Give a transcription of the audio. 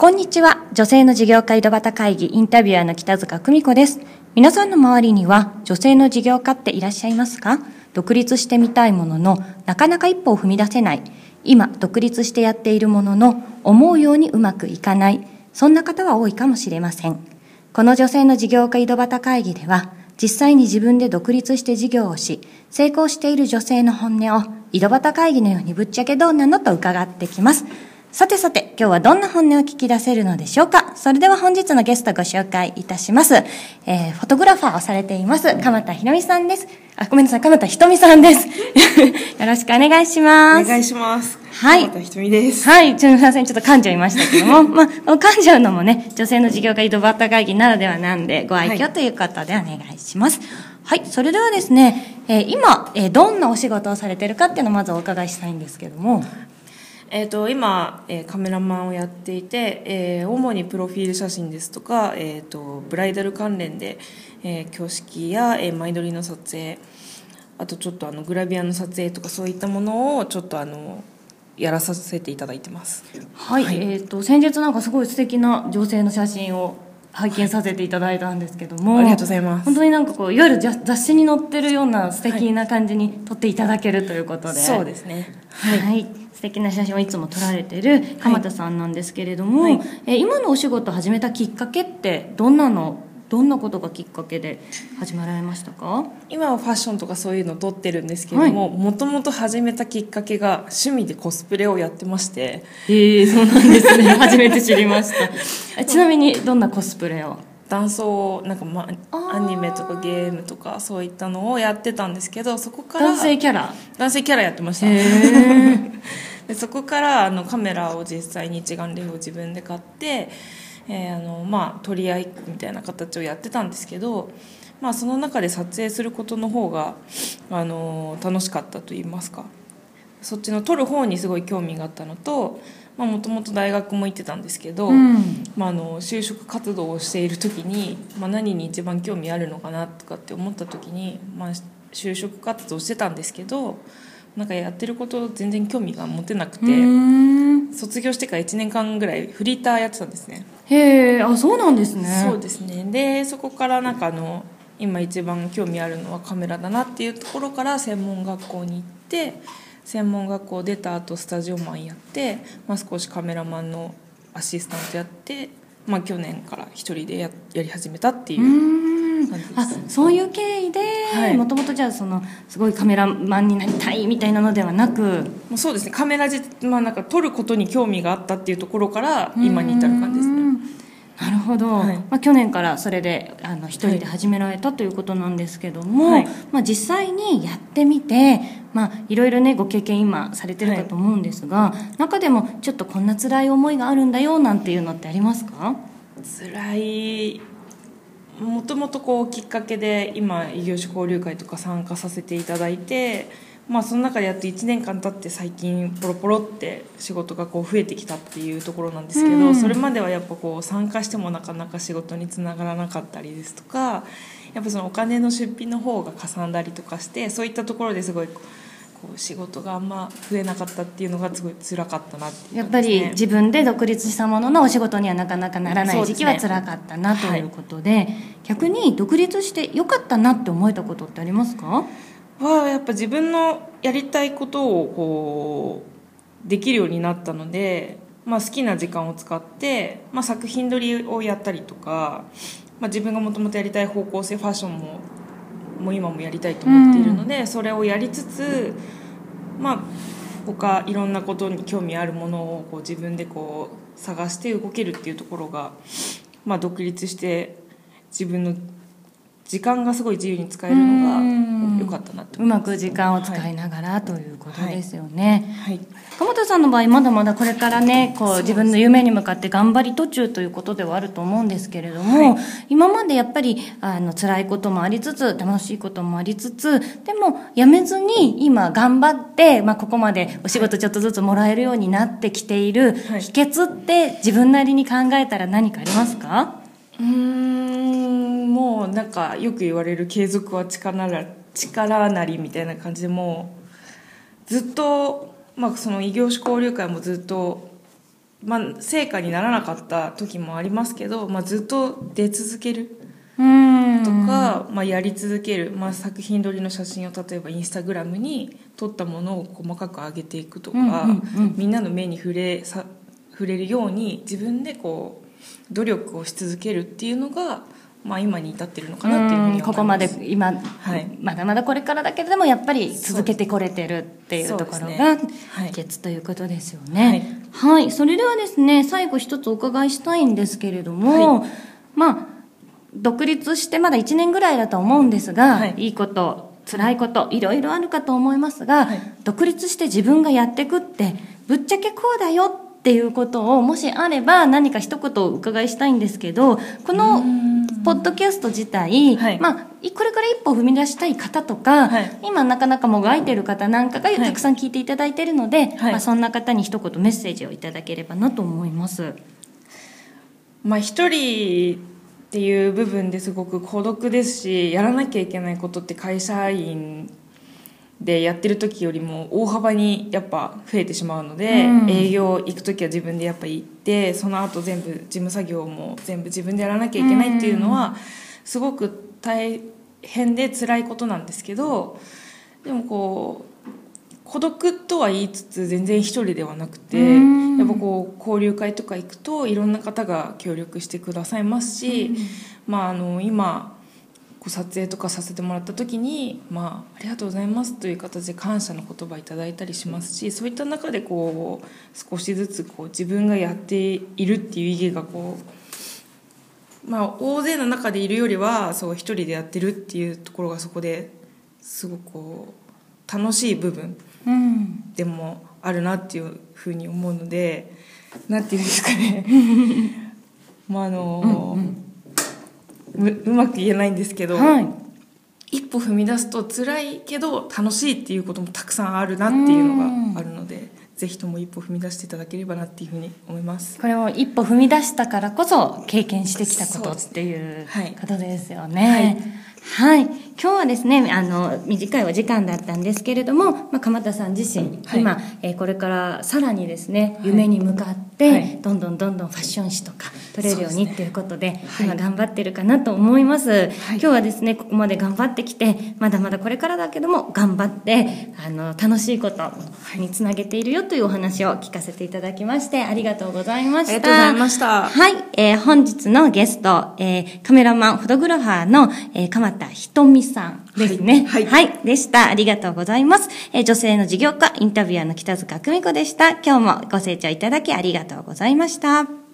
こんにちは。女性の事業家井戸端会議インタビュアーの北塚久美子です。皆さんの周りには女性の事業家っていらっしゃいますか？独立してみたいものの、なかなか一歩を踏み出せない。今、独立してやっているものの、思うようにうまくいかない。そんな方は多いかもしれません。この女性の事業家井戸端会議では、実際に自分で独立して事業をし、成功している女性の本音を井戸端会議のようにぶっちゃけどうなのと伺ってきます。さてさて、今日はどんな本音を聞き出せるのでしょうか？それでは本日のゲストご紹介いたします。えー、フォトグラファーをされています、鎌田ひろみさんです。あ、ごめんなさい、鎌田ひとみさんです。よろしくお願いします。お願いします。はい。鎌田ひとみです。はい。ちょっとちょっと噛んじゃいましたけども、まあ、噛んじゃうのもね、女性の事業家井戸端会議ならではなんで、ご愛嬌ということでお願いします。はい、はい、それではですね、えー、今、えー、どんなお仕事をされてるかっていうのをまずお伺いしたいんですけども。えーと、今、えー、カメラマンをやっていて、えー、主にプロフィール写真ですとか、えーと、ブライダル関連で、えー、挙式や、えー、前撮りの撮影あとちょっとあのグラビアの撮影とかそういったものをちょっとあのやらさせていただいてます。はい、はい、えっ、ー、と先日なんかすごい素敵な女性の写真を拝見させていただいたんですけども、はい、ありがとうございます。本当になんかこういわゆる雑誌に載ってるような素敵な感じに撮っていただけるということで、はい、そうですね。はい、はい、素敵な写真をいつも撮られてる鎌田さんなんですけれども、はい、え今のお仕事始めたきっかけってどんなのどんなことがきっかけで始まられましたか？今はファッションとかそういうの撮ってるんですけれどももともと始めたきっかけが趣味でコスプレをやってまして。ええー、そうなんですね。初めて知りました。ちなみにどんなコスプレを？男装なんか、ま、アニメとかゲームとかそういったのをやってたんですけどそこから男性キャラ。男性キャラやってました。でそこからあのカメラを実際に一眼レフを自分で買ってえー、あのまあ、取り合いみたいな形をやってたんですけど、まあ、その中で撮影することの方があの楽しかったと言いますか。そっちの撮る方にすごい興味があったのともともと大学も行ってたんですけど、うん、まあ、あの就職活動をしている時に、まあ、何に一番興味あるのかなとかって思った時に、まあ、就職活動してたんですけどなんかやってること全然興味が持てなくて卒業してから1年間ぐらいフリーターやってたんですね。へえあそうなんですね。そうですね。でそこからなんかあの今一番興味あるのはカメラだなっていうところから専門学校に行って専門学校出た後スタジオマンやって、まあ、少しカメラマンのアシスタントやって、まあ、去年から一人でややり始めたっていう感じです、あそういう経緯でもともとじゃあそのすごいカメラマンになりたいみたいなのではなくそうですね。カメラじ、まあ、なんか撮ることに興味があったっていうところから今に至る感じですね。なるほど、はい、まあ、去年からそれであの一人で始められたということなんですけども、はい、まあ、実際にやってみて、まあ、いろいろねご経験今されてるかと思うんですが、はい、中でもちょっとこんな辛い思いがあるんだよなんていうのってありますか？辛い。もともとこうきっかけで今異業種交流会とか参加させていただいてまあ、その中でやっと1年間経って最近ポロポロって仕事がこう増えてきたっていうところなんですけど、うん、それまではやっぱこう参加してもなかなか仕事につながらなかったりですとかやっぱそのお金の出費の方がかさんだりとかしてそういったところですごいこう仕事があんま増えなかったっていうのがすごい辛かったなって、ね、やっぱり自分で独立したもののお仕事にはなかなかならない時期は辛かったなということで、ねはい、逆に独立してよかったなって思えたことってありますか？はやっぱ自分のやりたいことをこうできるようになったので、まあ、好きな時間を使って、まあ、作品撮りをやったりとか、まあ、自分がもともとやりたい方向性ファッションももう今もやりたいと思っているので、うん、それをやりつつまあ他いろんなことに興味あるものをこう自分でこう探して動けるっていうところが、まあ、独立して自分の時間がすごい自由に使えるのが良かったなってうまく時間を使いながら、はい、ということですよね。はい。鎌田さんの場合まだまだこれからねこう自分の夢に向かって頑張り途中ということではあると思うんですけれども、はい、今までやっぱりあの辛いこともありつつ楽しいこともありつつでもやめずに今頑張って、まあ、ここまでお仕事ちょっとずつもらえるようになってきている秘訣って自分なりに考えたら何かありますか？うんもうなんかよく言われる継続は力な力なりみたいな感じでもうずっと、まあ、その異業種交流会もずっとまあ、成果にならなかった時もありますけど、まあ、ずっと出続けるうん。とか、まあ、やり続ける、まあ、作品撮りの写真を例えばインスタグラムに撮ったものを細かく上げていくとか、うんうんうん。みんなの目に触れさ触れるように自分でこう努力をし続けるっていうのが、まあ、今に至ってるのかなっていうふうにここまで今、はい。まだまだこれからだけれどもやっぱり続けてこれてるっていうところが秘訣ということですよね。はい、それではですね最後一つお伺いしたいんですけれども、まあ独立してまだ1年ぐらいだと思うんですが、はい。い、いこと辛いこといろいろあるかと思いますが、はい。独立して自分がやっていくってぶっちゃけこうだよっていうことをもしあれば何か一言お伺いしたいんですけどこのポッドキャスト自体、はい。まあ、いこれから一歩踏み出したい方とか、はい。今なかなかもがいてる方なんかがい。たくさん聞いていただいているので、はい。まあ、そんな方に一言メッセージをいただければなと思います。まあ一人っていう部分ですごく孤独ですしやらなきゃいけないことって会社員でやってる時よりも大幅にやっぱ増えてしまうので、うん。営業行く時は自分でやっぱ行ってその後全部事務作業も全部自分でやらなきゃいけないっていうのはすごく大変で辛いことなんですけどでもこう孤独とは言いつつ全然一人ではなくてうん。やっぱこう交流会とか行くといろんな方が協力してくださいますし、まあ、あの今こう撮影とかさせてもらった時に、まあ「ありがとうございます」という形で感謝の言葉いただいたりしますしそういった中でこう少しずつこう自分がやっているっていう意義がこう、まあ、大勢の中でいるよりはそう一人でやってるっていうところがそこですごくこう楽しい部分でもあるなっていうふうに思うのでなんていうんですかね。まああの、ううまく言えないんですけど、はい一歩踏み出すと辛いけど楽しいっていうこともたくさんあるなっていうのがあるのでぜひとも一歩踏み出していただければなっていうふうに思います。これを一歩踏み出したからこそ経験してきたことっていうはいことですよね。はい、今日はですねあの短いお時間だったんですけれども、まあ、鎌田さん自身、はい。今、えーこれからさらにですねはい。夢に向かって、はい。どんどんどんどんファッション誌とか撮れるようにっていうことではい。今頑張ってるかなと思います、い。今日はですねここまで頑張ってきてまだまだこれからだけども頑張ってあの楽しいことにつなげているよというお話を聞かせていただきましてありがとうございました。ありがとうございました。はい、えー本日のゲスト、えーカメラマン、フォトグラファーの、えー鎌田ひとみさんですね。はいはいでした。ありがとうございます。えー女性の事業家、インタビュアーの北塚久美子でした。今日もご清聴いただきありがとうございました。